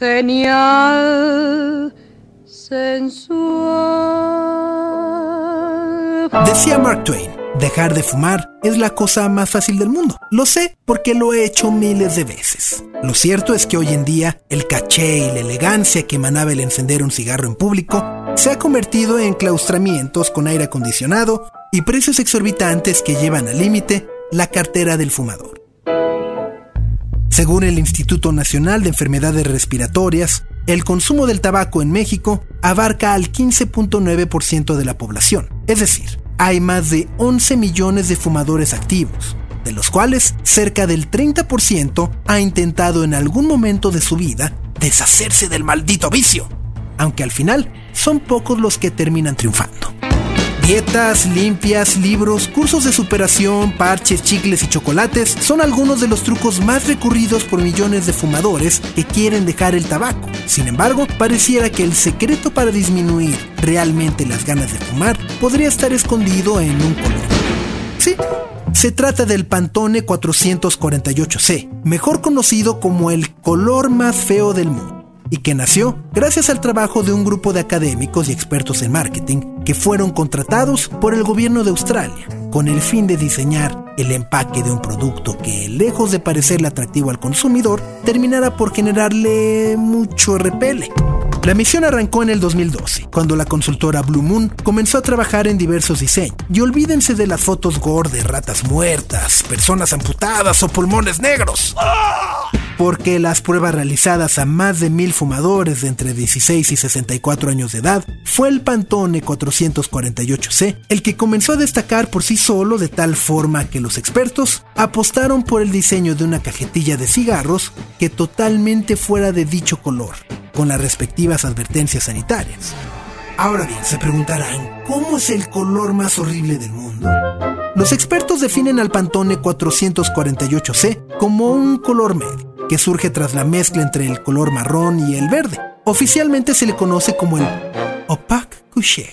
genial, sensual. Decía Mark Twain, dejar de fumar es la cosa más fácil del mundo. Lo sé porque lo he hecho miles de veces. Lo cierto es que hoy en día el caché y la elegancia que emanaba el encender un cigarro en público se ha convertido en claustramientos con aire acondicionado y precios exorbitantes que llevan al límite la cartera del fumador. Según el Instituto Nacional de Enfermedades Respiratorias, el consumo del tabaco en México abarca al 15.9% de la población. Es decir, hay más de 11 millones de fumadores activos, de los cuales cerca del 30% ha intentado en algún momento de su vida deshacerse del maldito vicio, aunque al final son pocos los que terminan triunfando. Dietas limpias, libros, cursos de superación, parches, chicles y chocolates son algunos de los trucos más recurridos por millones de fumadores que quieren dejar el tabaco. Sin embargo, pareciera que el secreto para disminuir realmente las ganas de fumar podría estar escondido en un color. Sí, se trata del Pantone 448C, mejor conocido como el color más feo del mundo y que nació gracias al trabajo de un grupo de académicos y expertos en marketing que fueron contratados por el gobierno de Australia con el fin de diseñar el empaque de un producto que, lejos de parecerle atractivo al consumidor, terminara por generarle mucho repele. La misión arrancó en el 2012, cuando la consultora Blue Moon comenzó a trabajar en diversos diseños. Y olvídense de las fotos gore ratas muertas, personas amputadas o pulmones negros porque las pruebas realizadas a más de mil fumadores de entre 16 y 64 años de edad fue el Pantone 448C el que comenzó a destacar por sí solo de tal forma que los expertos apostaron por el diseño de una cajetilla de cigarros que totalmente fuera de dicho color, con las respectivas advertencias sanitarias. Ahora bien, se preguntarán, ¿cómo es el color más horrible del mundo? Los expertos definen al Pantone 448C como un color medio que surge tras la mezcla entre el color marrón y el verde. Oficialmente se le conoce como el opaque couché.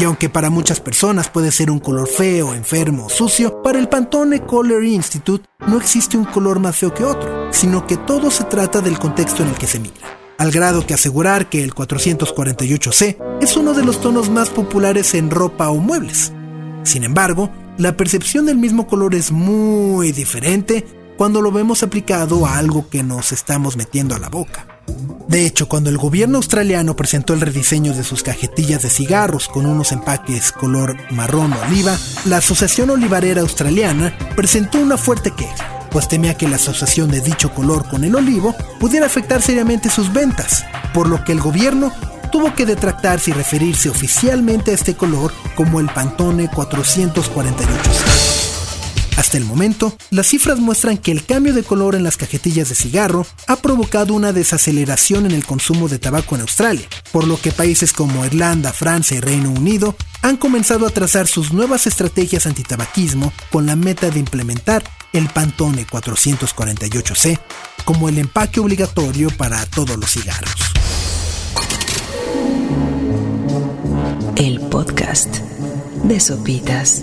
Y aunque para muchas personas puede ser un color feo, enfermo o sucio, para el Pantone Color Institute no existe un color más feo que otro, sino que todo se trata del contexto en el que se mira. Al grado que asegurar que el 448C es uno de los tonos más populares en ropa o muebles. Sin embargo, la percepción del mismo color es muy diferente cuando lo vemos aplicado a algo que nos estamos metiendo a la boca. De hecho, cuando el gobierno australiano presentó el rediseño de sus cajetillas de cigarros con unos empaques color marrón oliva, la Asociación Olivarera Australiana presentó una fuerte queja, pues temía que la asociación de dicho color con el olivo pudiera afectar seriamente sus ventas, por lo que el gobierno tuvo que detractarse y referirse oficialmente a este color como el Pantone 448. Hasta el momento, las cifras muestran que el cambio de color en las cajetillas de cigarro ha provocado una desaceleración en el consumo de tabaco en Australia, por lo que países como Irlanda, Francia y Reino Unido han comenzado a trazar sus nuevas estrategias antitabaquismo con la meta de implementar el Pantone 448C como el empaque obligatorio para todos los cigarros. El podcast de Sopitas.